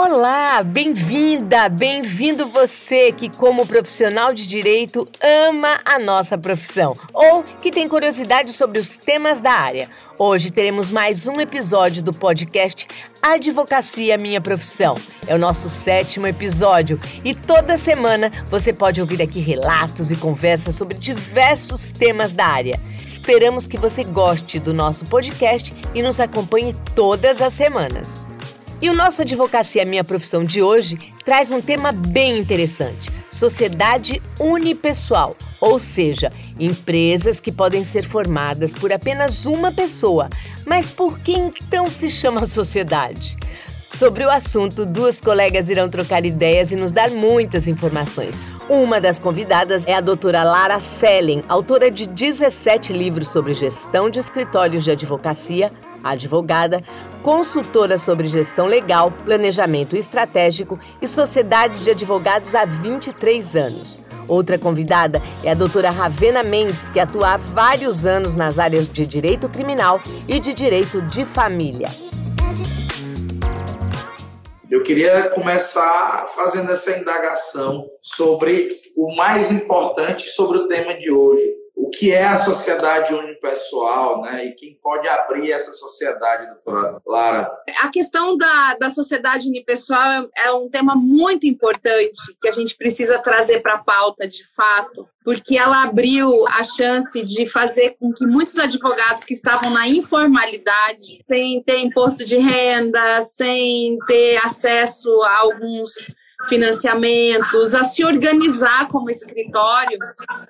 Olá, bem-vinda, bem-vindo você que, como profissional de direito, ama a nossa profissão ou que tem curiosidade sobre os temas da área. Hoje teremos mais um episódio do podcast Advocacia Minha Profissão. É o nosso sétimo episódio e toda semana você pode ouvir aqui relatos e conversas sobre diversos temas da área. Esperamos que você goste do nosso podcast e nos acompanhe todas as semanas. E o nosso Advocacia Minha Profissão de hoje traz um tema bem interessante: sociedade unipessoal, ou seja, empresas que podem ser formadas por apenas uma pessoa. Mas por que então se chama sociedade? Sobre o assunto, duas colegas irão trocar ideias e nos dar muitas informações. Uma das convidadas é a doutora Lara Sellen, autora de 17 livros sobre gestão de escritórios de advocacia, advogada, consultora sobre gestão legal, planejamento estratégico e sociedades de advogados há 23 anos. Outra convidada é a doutora Ravena Mendes, que atua há vários anos nas áreas de direito criminal e de direito de família. Eu queria começar fazendo essa indagação sobre o mais importante sobre o tema de hoje, o que é a sociedade unipessoal, né? E quem pode abrir essa sociedade, doutora Lara? A questão da, da sociedade unipessoal é, é um tema muito importante que a gente precisa trazer para a pauta de fato, porque ela abriu a chance de fazer com que muitos advogados que estavam na informalidade, sem ter imposto de renda, sem ter acesso a alguns financiamentos, a se organizar como escritório,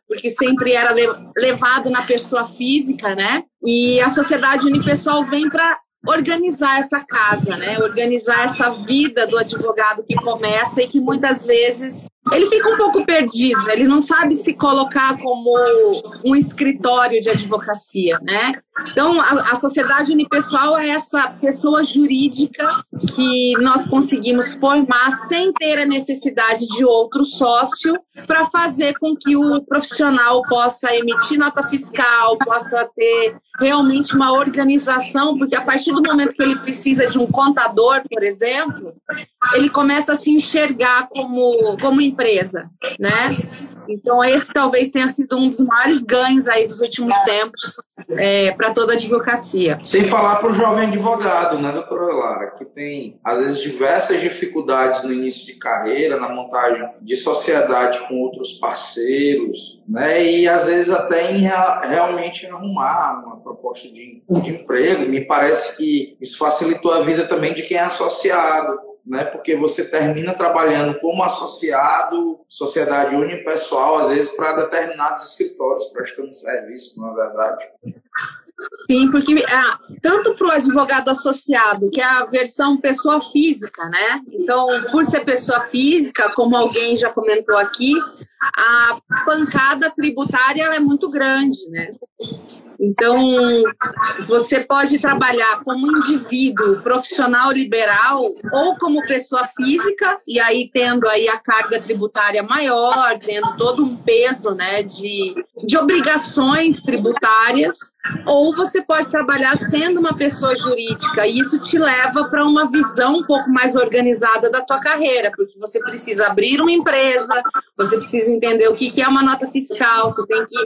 porque sempre era levado na pessoa física, né? E a sociedade unipessoal vem para organizar essa casa, né? Organizar essa vida do advogado que começa e que muitas vezes ele fica um pouco perdido, ele não sabe se colocar como um escritório de advocacia, né? Então, a, a, sociedade unipessoal é essa pessoa jurídica que nós conseguimos formar sem ter a necessidade de outro sócio para fazer com que o profissional possa emitir nota fiscal, possa ter realmente uma organização, porque a partir do momento que ele precisa de um contador, por exemplo, ele começa a se enxergar como, como empresa, né? Então, esse talvez tenha sido um dos maiores ganhos aí dos últimos tempos é, para toda a advocacia. Sem falar para o jovem advogado, né, doutora Lara, que tem, às vezes, diversas dificuldades no início de carreira, na montagem de sociedade com outros parceiros, né, e às vezes até em realmente arrumar uma proposta de, de emprego. Me parece que isso facilitou a vida também de quem é associado, né? Porque você termina trabalhando como associado, sociedade unipessoal, às vezes para determinados escritórios prestando serviço, na é verdade. Sim, porque ah, tanto para o advogado associado, que é a versão pessoa física, né? Então, por ser pessoa física, como alguém já comentou aqui, a pancada tributária é muito grande, né? Então, você pode trabalhar como indivíduo profissional liberal ou como pessoa física, e aí tendo aí a carga tributária maior, tendo todo um peso né, de, de obrigações tributárias, ou você pode trabalhar sendo uma pessoa jurídica, e isso te leva para uma visão um pouco mais organizada da tua carreira, porque você precisa abrir uma empresa, você precisa entender o que, é uma nota fiscal, você tem que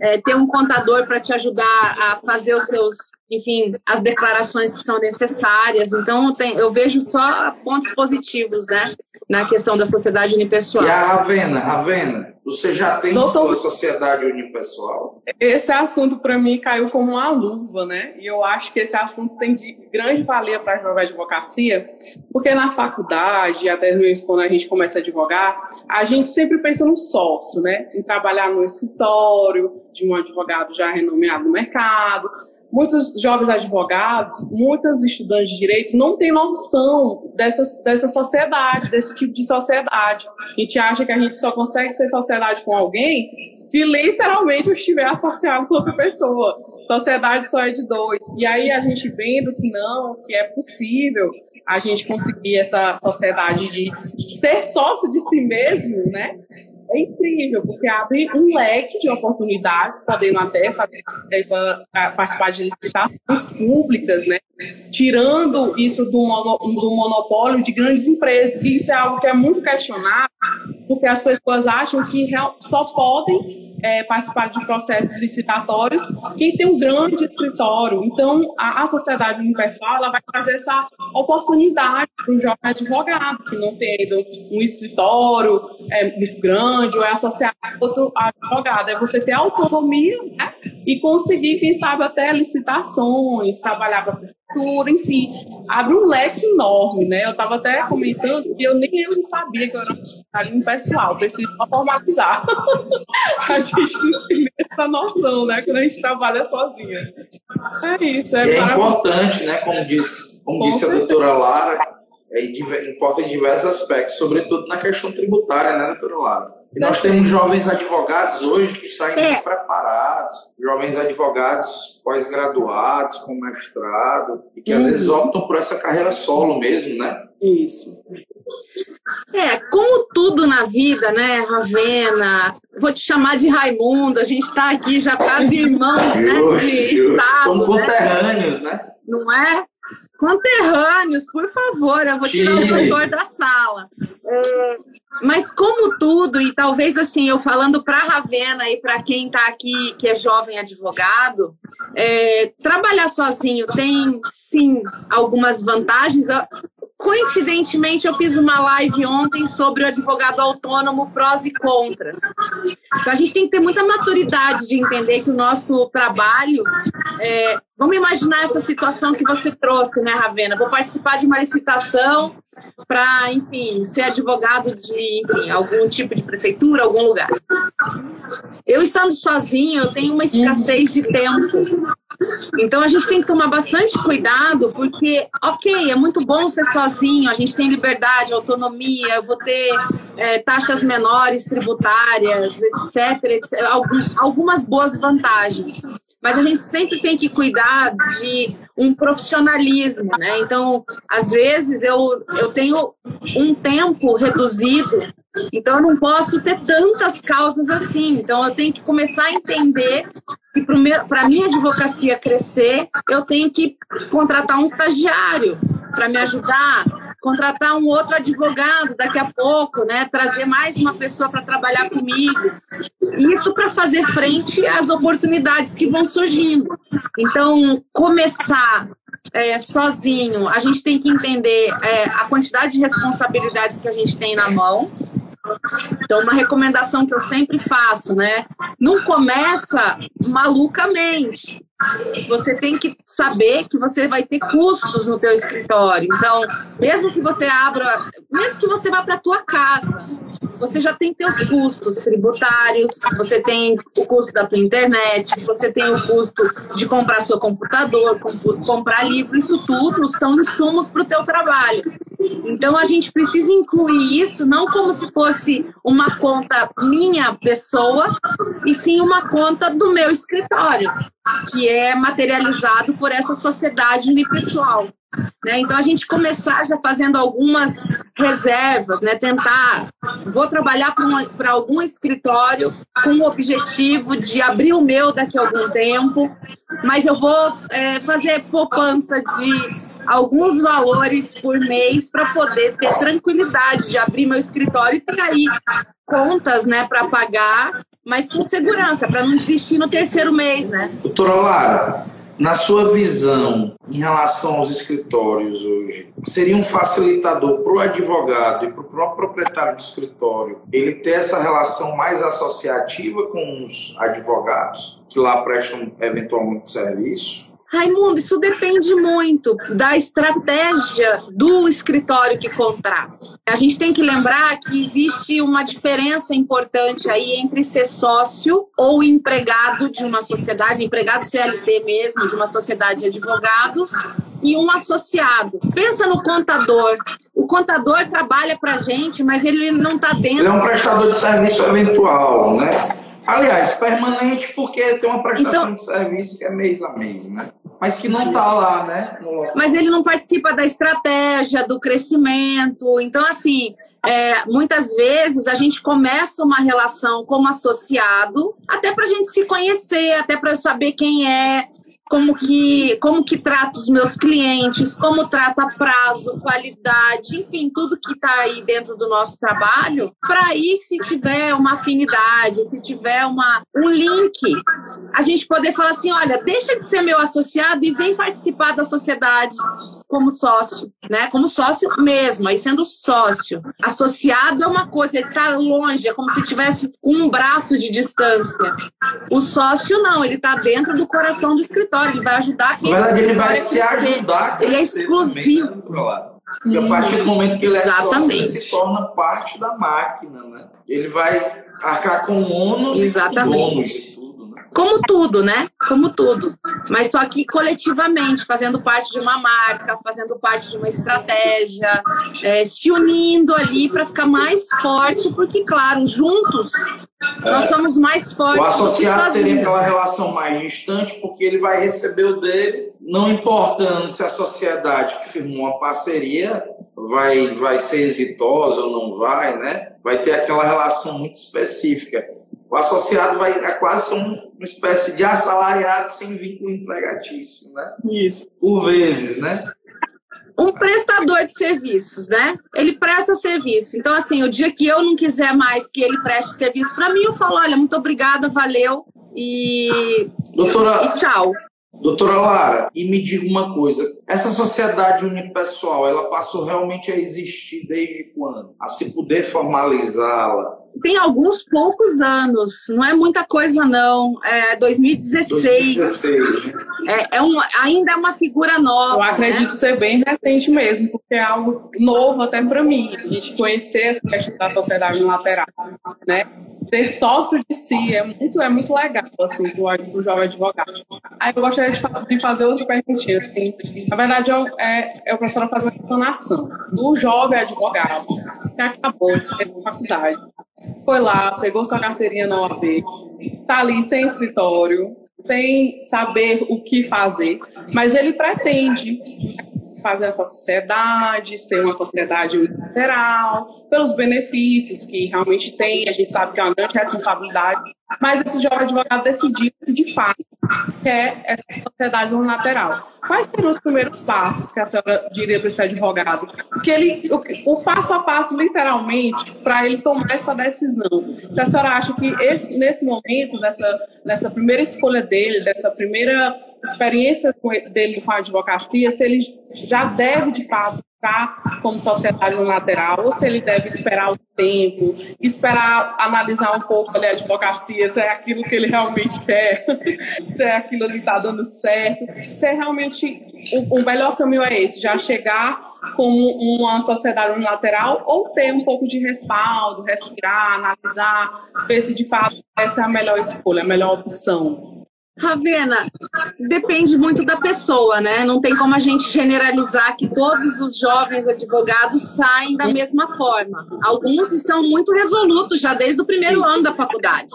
é, ter um contador para te ajudar ajudar a fazer os seus, enfim, as declarações que são necessárias. Então, tem, eu vejo só pontos positivos, né, na questão da sociedade unipessoal. E a Ravena, Ravena, você já tem Doutor, sua sociedade unipessoal? Esse assunto, para mim, caiu como uma luva, né? E eu acho que esse assunto tem de grande valia para a advocacia, porque na faculdade, até mesmo quando a gente começa a advogar, a gente sempre pensa no sócio, né? Em trabalhar no escritório de um advogado já renomeado no mercado, muitos jovens advogados, muitos estudantes de direito não têm noção dessa, dessa sociedade, desse tipo de sociedade. A gente acha que a gente só consegue ser sociedade com alguém se literalmente eu estiver associado com outra pessoa. Sociedade só é de dois. E aí a gente vendo que não, que é possível a gente conseguir essa sociedade de ter sócio de si mesmo, né? É incrível, porque abre um leque de oportunidades, podendo até fazer essa, participar de licitações públicas, né? tirando isso do, mono, do monopólio de grandes empresas. Isso é algo que é muito questionado, porque as pessoas acham que só podem é, participar de processos licitatórios quem tem um grande escritório. Então, a, a sociedade universal ela vai trazer essa oportunidade para o jovem advogado que não tem um escritório é, muito grande ou é associado a outro advogado. É você ter autonomia né, e conseguir, quem sabe, até licitações, trabalhar para enfim, abre um leque enorme. Né? Eu estava até comentando e eu nem eu sabia que eu era um pessoal, preciso formalizar. a gente não tem essa noção, né? Quando a gente trabalha sozinha. É isso. É, é importante, né? Como disse, como disse a doutora Lara, é, importa em diversos aspectos, sobretudo na questão tributária, né, doutora Lara? E nós temos jovens advogados hoje que saem é. preparados, jovens advogados pós-graduados, com mestrado, e que uhum. às vezes optam por essa carreira solo mesmo, né? Isso. É, como tudo na vida, né, Ravena? Vou te chamar de Raimundo, a gente está aqui já quase irmãos, né? De estado. Somos né? conterrâneos, né? Não é? Conterrâneos, por favor, eu vou tirar o doutor da sala. É, mas como tudo, e talvez assim, eu falando para Ravena e para quem está aqui, que é jovem advogado, é, trabalhar sozinho tem sim algumas vantagens. Coincidentemente, eu fiz uma live ontem sobre o advogado autônomo, prós e contras. Então, a gente tem que ter muita maturidade de entender que o nosso trabalho. É, vamos imaginar essa situação que você trouxe, né, Ravena? Vou participar de uma licitação para, enfim, ser advogado de enfim, algum tipo de prefeitura, algum lugar. Eu estando sozinho, eu tenho uma escassez de tempo. Então a gente tem que tomar bastante cuidado, porque, ok, é muito bom ser sozinho, a gente tem liberdade, autonomia, eu vou ter é, taxas menores tributárias, etc, etc alguns, algumas boas vantagens mas a gente sempre tem que cuidar de um profissionalismo, né? Então, às vezes eu, eu tenho um tempo reduzido, então eu não posso ter tantas causas assim. Então, eu tenho que começar a entender que para a minha advocacia crescer, eu tenho que contratar um estagiário para me ajudar contratar um outro advogado daqui a pouco, né? Trazer mais uma pessoa para trabalhar comigo. Isso para fazer frente às oportunidades que vão surgindo. Então, começar é, sozinho, a gente tem que entender é, a quantidade de responsabilidades que a gente tem na mão. Então, uma recomendação que eu sempre faço, né? Não começa malucamente você tem que saber que você vai ter custos no teu escritório. Então, mesmo que você abra, mesmo que você vá para a tua casa, você já tem teus custos tributários, você tem o custo da tua internet, você tem o custo de comprar seu computador, comprar livro, isso tudo são insumos para o teu trabalho. Então a gente precisa incluir isso não como se fosse uma conta minha pessoa, e sim uma conta do meu escritório que é materializado por essa sociedade unipessoal. Né? Então, a gente começar já fazendo algumas reservas, né? tentar. Vou trabalhar para algum escritório com o objetivo de abrir o meu daqui a algum tempo, mas eu vou é, fazer poupança de alguns valores por mês para poder ter tranquilidade de abrir meu escritório e ter aí contas né, para pagar mas com segurança, para não desistir no terceiro mês, né? Doutora Lara, na sua visão em relação aos escritórios hoje, seria um facilitador para o advogado e para o próprio proprietário do escritório ele ter essa relação mais associativa com os advogados que lá prestam eventualmente serviço? Raimundo, isso depende muito da estratégia do escritório que contrata. A gente tem que lembrar que existe uma diferença importante aí entre ser sócio ou empregado de uma sociedade, empregado CLT mesmo, de uma sociedade de advogados, e um associado. Pensa no contador. O contador trabalha para gente, mas ele não está dentro. Ele é um prestador de serviço eventual, né? Aliás, permanente porque tem uma prestação então, de serviço que é mês a mês, né? Mas que não está lá, né? Mas ele não participa da estratégia, do crescimento. Então, assim, é, muitas vezes a gente começa uma relação como associado, até para a gente se conhecer, até para eu saber quem é, como que, como que trato os meus clientes, como trata prazo, qualidade, enfim, tudo que está aí dentro do nosso trabalho, para aí, se tiver uma afinidade, se tiver uma, um link, a gente poder falar assim, olha, deixa de ser meu associado e vem participar da sociedade como sócio, né? Como sócio mesmo, aí sendo sócio. Associado é uma coisa, ele está longe, é como se tivesse um braço de distância. O sócio não, ele está dentro do coração do escritório ele vai ajudar quem verdade, ele vai se ajudar Ele é exclusivo. Né, a partir do momento que ele é sócio, ele se torna parte da máquina, né? Ele vai arcar com ônus Exatamente. e bônus como tudo, né? Como tudo. Mas só que coletivamente, fazendo parte de uma marca, fazendo parte de uma estratégia, é, se unindo ali para ficar mais forte, porque, claro, juntos é. nós somos mais fortes. O associado teria aquela relação mais distante, porque ele vai receber o dele, não importando se a sociedade que firmou uma parceria vai, vai ser exitosa ou não vai, né? Vai ter aquela relação muito específica o associado vai é quase ser uma espécie de assalariado sem vínculo empregatício, né? Isso. Por vezes, né? Um prestador de serviços, né? Ele presta serviço. Então, assim, o dia que eu não quiser mais que ele preste serviço para mim, eu falo, olha, muito obrigada, valeu e, Doutora, e tchau. Doutora Lara, e me diga uma coisa: essa sociedade unipessoal, ela passou realmente a existir desde quando? A se poder formalizá-la? Tem alguns poucos anos, não é muita coisa não. É 2016. 2016 né? é, é um, ainda é uma figura nova. Eu acredito né? ser bem recente mesmo, porque é algo novo até para mim. A gente conhecer essa questão da sociedade unilateral, né? Ter sócio de si é muito, é muito legal, assim, pro, pro jovem advogado. Aí eu gostaria de, de fazer outra perguntinha, assim. Na verdade, eu, é, eu professora fazer uma explanação. O jovem advogado que acabou de sair da faculdade, foi lá, pegou sua carteirinha na OAB, tá ali sem escritório, sem saber o que fazer, mas ele pretende fazer essa sociedade, ser uma sociedade unilateral, pelos benefícios que realmente tem, a gente sabe que é uma grande responsabilidade, mas esse jovem advogado decidiu se de fato quer essa sociedade unilateral. Quais seriam os primeiros passos que a senhora diria para esse advogado? Porque ele, o, o passo a passo, literalmente, para ele tomar essa decisão. Se a senhora acha que esse, nesse momento, nessa, nessa primeira escolha dele, dessa primeira experiência dele com a advocacia, se ele já deve, de fato, como sociedade unilateral, ou se ele deve esperar o tempo, esperar analisar um pouco ali a advocacia, se é aquilo que ele realmente quer, se é aquilo que está dando certo, se é realmente o, o melhor caminho é esse, já chegar como uma sociedade unilateral ou ter um pouco de respaldo, respirar, analisar, ver se de fato essa é a melhor escolha, a melhor opção. Ravena, depende muito da pessoa, né? Não tem como a gente generalizar que todos os jovens advogados saem da mesma forma. Alguns são muito resolutos já desde o primeiro ano da faculdade.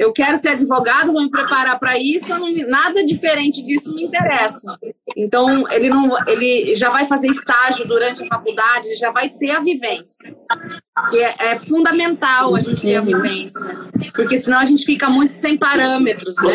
Eu quero ser advogado, vou me preparar para isso, não, nada diferente disso me interessa. Então, ele não, ele já vai fazer estágio durante a faculdade, ele já vai ter a vivência. Que é, é fundamental a gente ter a vivência, porque senão a gente fica muito sem parâmetros, né?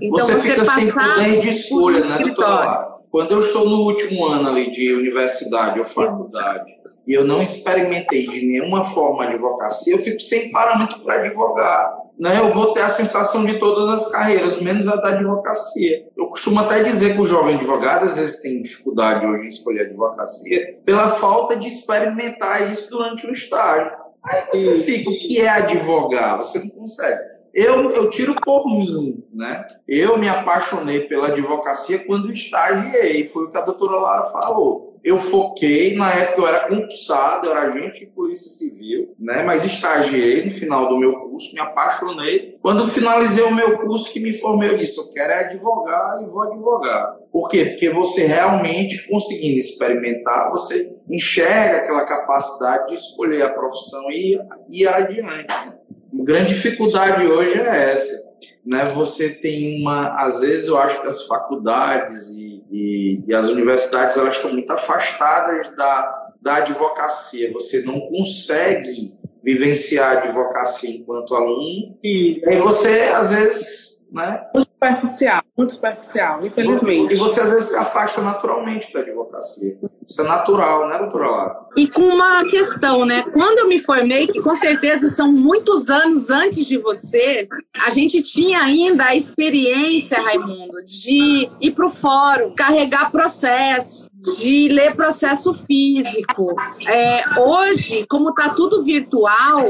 Então, você, você fica sem poder de escolha, né, doutora Quando eu estou no último ano ali de universidade ou faculdade Exato. e eu não experimentei de nenhuma forma a advocacia, eu fico sem parâmetro para advogar. Né? Eu vou ter a sensação de todas as carreiras, menos a da advocacia. Eu costumo até dizer que o jovem advogado às vezes tem dificuldade hoje em escolher advocacia pela falta de experimentar isso durante o estágio. Aí você fica, o que é advogar? Você não consegue. Eu, eu tiro por mim, né? Eu me apaixonei pela advocacia quando estagiei, foi o que a doutora Lara falou. Eu foquei, na época eu era concursado, eu era agente de polícia civil, né? Mas estagiei no final do meu curso, me apaixonei. Quando finalizei o meu curso, que me formei, eu disse, eu quero é advogar e vou advogar. Por quê? Porque você realmente conseguindo experimentar, você enxerga aquela capacidade de escolher a profissão e ir adiante. A grande dificuldade hoje é essa. né, você tem uma, às vezes eu acho que as faculdades e, e, e as universidades elas estão muito afastadas da, da advocacia. Você não consegue vivenciar a advocacia enquanto aluno. E aí você, às vezes, né? Superficial, muito superficial, infelizmente. E você, às vezes, se afasta naturalmente da advocacia. Isso é natural, né, doutora Lara? E com uma questão, né? Quando eu me formei, que com certeza são muitos anos antes de você, a gente tinha ainda a experiência, Raimundo, de ir para o fórum, carregar processo, de ler processo físico. É, hoje, como está tudo virtual,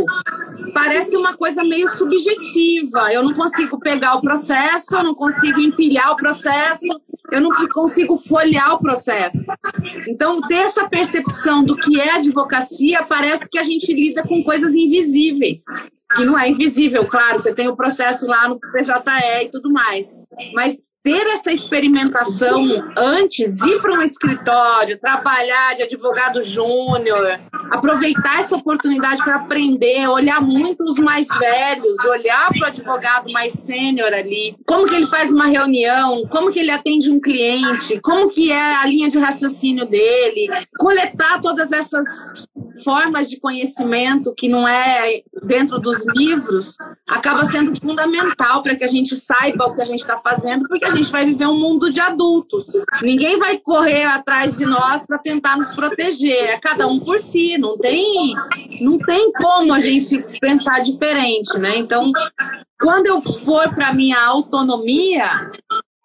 parece uma coisa meio subjetiva. Eu não consigo pegar o processo, eu não consigo empilhar o processo, eu não consigo folhear o processo. Então, ter essa percepção do que é advocacia parece que a gente lida com coisas invisíveis que não é invisível, claro, você tem o processo lá no PJE e tudo mais. Mas ter essa experimentação antes, ir para um escritório, trabalhar de advogado júnior, aproveitar essa oportunidade para aprender, olhar muito os mais velhos, olhar para o advogado mais sênior ali, como que ele faz uma reunião, como que ele atende um cliente, como que é a linha de raciocínio dele, coletar todas essas formas de conhecimento que não é dentro dos livros, acaba sendo fundamental para que a gente saiba o que a gente está fazendo, porque a gente vai viver um mundo de adultos. Ninguém vai correr atrás de nós para tentar nos proteger. É cada um por si. Não tem, não tem como a gente pensar diferente, né? Então, quando eu for para minha autonomia,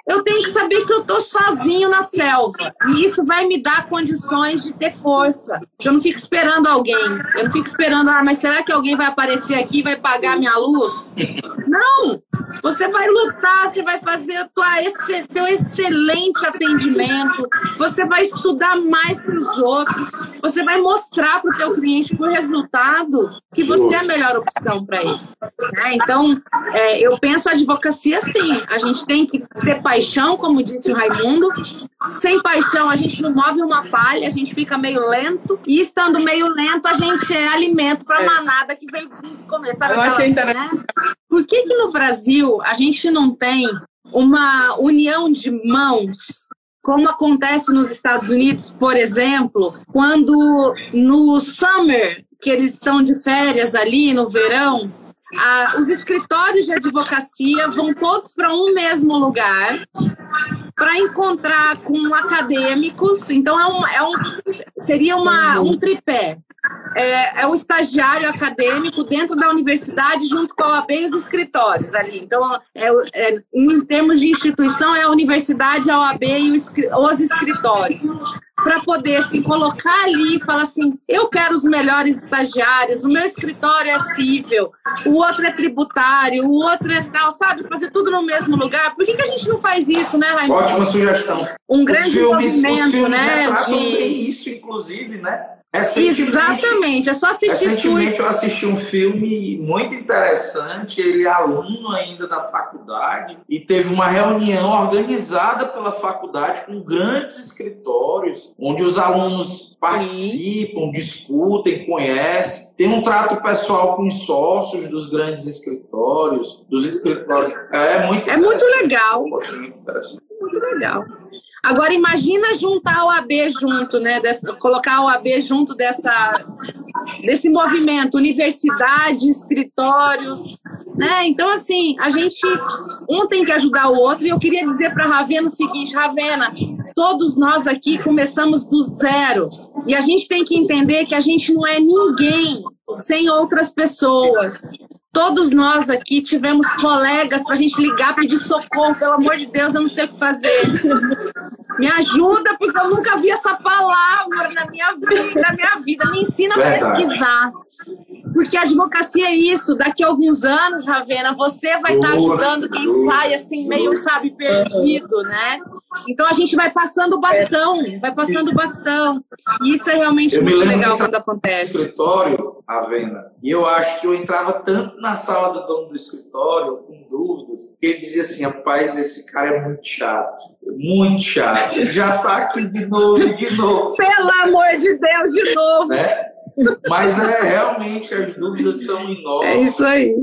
eu tenho que saber que eu estou sozinho na selva. E isso vai me dar condições de ter força. Eu não fico esperando alguém. Eu não fico esperando, ah, mas será que alguém vai aparecer aqui e vai pagar minha luz? Não! Você vai lutar, você vai fazer tua esse, teu excelente atendimento, você vai estudar mais que os outros, você vai mostrar para o teu cliente por resultado que você é a melhor opção para ele. Né? Então, é, eu penso a advocacia assim, a gente tem que ter paixão paixão, como disse o Raimundo. Sem paixão, a gente não move uma palha, a gente fica meio lento. E estando meio lento, a gente é alimento para a é. manada que vem. Sabe Eu achei interessante. Né? Por que, que no Brasil a gente não tem uma união de mãos como acontece nos Estados Unidos, por exemplo, quando no summer, que eles estão de férias ali no verão, ah, os escritórios de advocacia vão todos para um mesmo lugar para encontrar com acadêmicos. Então, é um, é um, seria uma, um tripé. É, é um estagiário acadêmico dentro da universidade, junto com a OAB e os escritórios ali. Então, é, é, em termos de instituição, é a universidade, a OAB e os escritórios para poder se colocar ali e falar assim: eu quero os melhores estagiários, o meu escritório é cível, o outro é tributário, o outro é tal, sabe? Fazer tudo no mesmo lugar. Por que, que a gente não faz isso, né, Raimundo? Ótima sugestão. Um grande filmes, movimento, né? De... isso, inclusive, né? Exatamente, é só assistir Recentemente eu assisti um filme muito interessante, ele é aluno ainda da faculdade, e teve uma reunião organizada pela faculdade com grandes escritórios, onde os alunos participam, Sim. discutem, conhecem, tem um trato pessoal com os sócios dos grandes escritórios, dos escritórios. É muito, é muito legal. Muito interessante. Muito legal. Agora imagina juntar o AB junto, né? Colocar o AB junto dessa, desse movimento, universidade, escritórios, né? Então assim, a gente um tem que ajudar o outro e eu queria dizer para Ravena o seguinte, Ravena, todos nós aqui começamos do zero e a gente tem que entender que a gente não é ninguém sem outras pessoas. Todos nós aqui tivemos colegas para a gente ligar, pedir socorro. Pelo amor de Deus, eu não sei o que fazer. Me ajuda, porque eu nunca vi essa palavra na minha vida. Na minha vida. Me ensina a pesquisar. Porque a advocacia é isso. Daqui a alguns anos, Ravena, você vai estar tá ajudando quem sai assim, meio, sabe, perdido, né? Então a gente vai passando o bastão, vai passando o bastão. E isso é realmente eu muito legal quando acontece. No escritório, Ravena, e eu acho que eu entrava tanto na sala do dono do escritório, com dúvidas, que ele dizia assim: rapaz, esse cara é muito chato, muito chato. Já tá aqui de novo, de novo. Pelo amor de Deus, de novo. Né? Mas é realmente as dúvidas são enormes. É isso aí.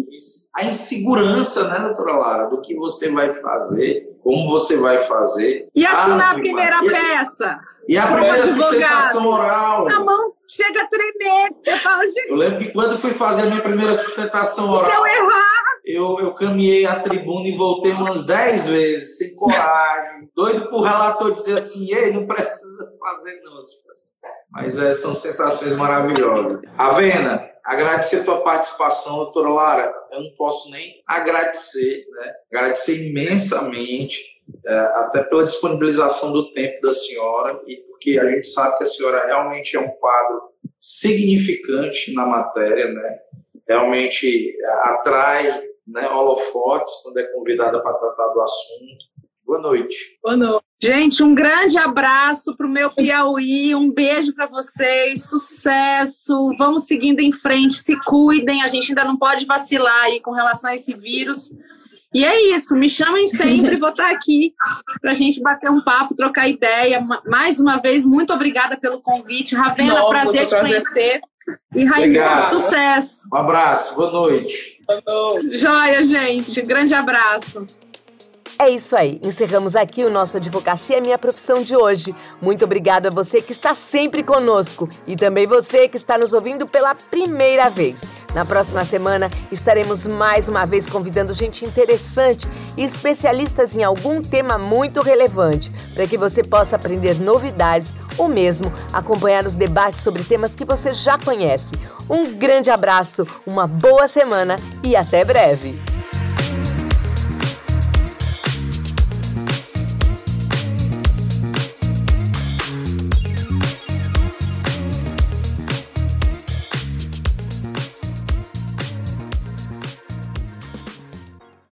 A insegurança, né, doutora Lara, do que você vai fazer, como você vai fazer. E assinar ah, a primeira e peça. E a primeira sustentação oral. A mão chega a tremer. Você fala, gente... Eu lembro que quando fui fazer a minha primeira sustentação oral. Se eu errar. Eu, eu caminhei a tribuna e voltei umas 10 vezes, sem coragem, doido pro relator dizer assim: ei, não precisa fazer, não. Mas é, são sensações maravilhosas. Avena, agradecer a tua participação, doutora Lara. Eu não posso nem agradecer, né? Agradecer imensamente, é, até pela disponibilização do tempo da senhora e porque a gente sabe que a senhora realmente é um quadro significante na matéria, né? Realmente é, atrai né, holofotes quando é convidada para tratar do assunto. Boa noite. Boa noite. Gente, um grande abraço para o meu Piauí, um beijo para vocês, sucesso. Vamos seguindo em frente, se cuidem. A gente ainda não pode vacilar aí com relação a esse vírus. E é isso, me chamem sempre, vou estar aqui para a gente bater um papo, trocar ideia. Mais uma vez, muito obrigada pelo convite. Ravena, Nossa, prazer te conhecer. E Raimundo, sucesso. Um abraço, boa noite. Boa noite. Joia, gente. Grande abraço. É isso aí, encerramos aqui o nosso Advocacia Minha Profissão de hoje. Muito obrigado a você que está sempre conosco e também você que está nos ouvindo pela primeira vez. Na próxima semana estaremos mais uma vez convidando gente interessante e especialistas em algum tema muito relevante, para que você possa aprender novidades ou mesmo acompanhar os debates sobre temas que você já conhece. Um grande abraço, uma boa semana e até breve!